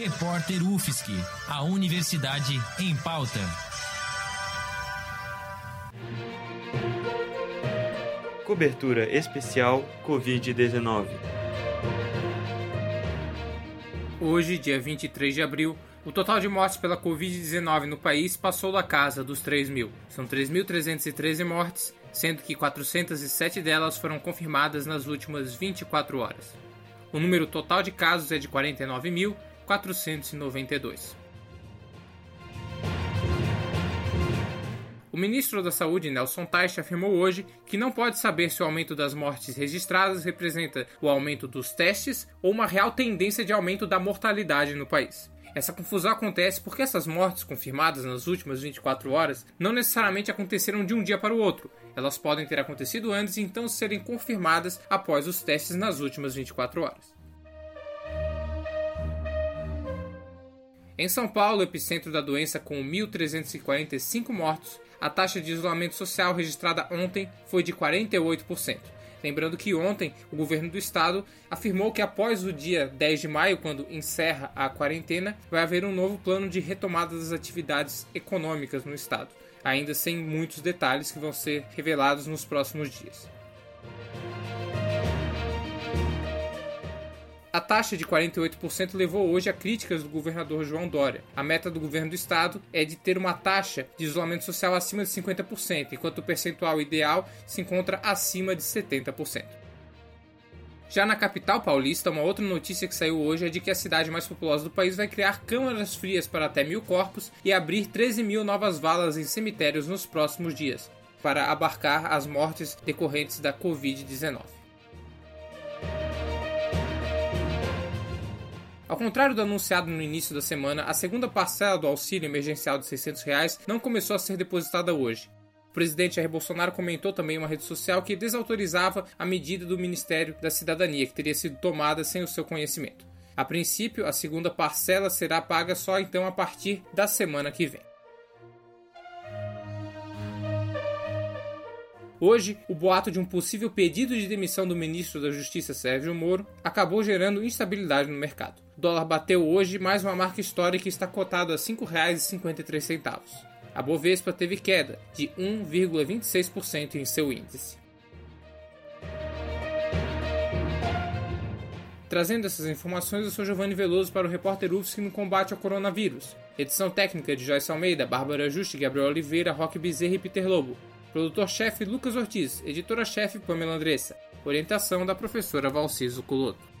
Repórter UFSC, a Universidade em Pauta. Cobertura especial Covid-19. Hoje, dia 23 de abril, o total de mortes pela Covid-19 no país passou da casa dos 3 mil. São 3.313 mortes, sendo que 407 delas foram confirmadas nas últimas 24 horas. O número total de casos é de 49.492. O ministro da Saúde, Nelson Teich, afirmou hoje que não pode saber se o aumento das mortes registradas representa o aumento dos testes ou uma real tendência de aumento da mortalidade no país. Essa confusão acontece porque essas mortes confirmadas nas últimas 24 horas não necessariamente aconteceram de um dia para o outro. Elas podem ter acontecido antes e então serem confirmadas após os testes nas últimas 24 horas. Em São Paulo, epicentro da doença com 1.345 mortos, a taxa de isolamento social registrada ontem foi de 48%. Lembrando que ontem o governo do estado afirmou que após o dia 10 de maio, quando encerra a quarentena, vai haver um novo plano de retomada das atividades econômicas no estado, ainda sem muitos detalhes que vão ser revelados nos próximos dias. A taxa de 48% levou hoje a críticas do governador João Dória. A meta do governo do estado é de ter uma taxa de isolamento social acima de 50%, enquanto o percentual ideal se encontra acima de 70%. Já na capital paulista, uma outra notícia que saiu hoje é de que a cidade mais populosa do país vai criar câmaras frias para até mil corpos e abrir 13 mil novas valas em cemitérios nos próximos dias, para abarcar as mortes decorrentes da Covid-19. Ao contrário do anunciado no início da semana, a segunda parcela do auxílio emergencial de 600 reais não começou a ser depositada hoje. O presidente Jair Bolsonaro comentou também em uma rede social que desautorizava a medida do Ministério da Cidadania, que teria sido tomada sem o seu conhecimento. A princípio, a segunda parcela será paga só então a partir da semana que vem. Hoje, o boato de um possível pedido de demissão do ministro da Justiça Sérgio Moro acabou gerando instabilidade no mercado. O dólar bateu hoje mais uma marca histórica e está cotado a R$ 5,53. A Bovespa teve queda de 1,26% em seu índice. Trazendo essas informações, eu sou Giovanni Veloso para o repórter UFSC no combate ao coronavírus. Edição técnica de Joyce Almeida, Bárbara Juste, Gabriel Oliveira, Roque Bezerra e Peter Lobo. Produtor-chefe Lucas Ortiz, editora-chefe Pamela Andressa. Orientação da professora Valciso Coloto.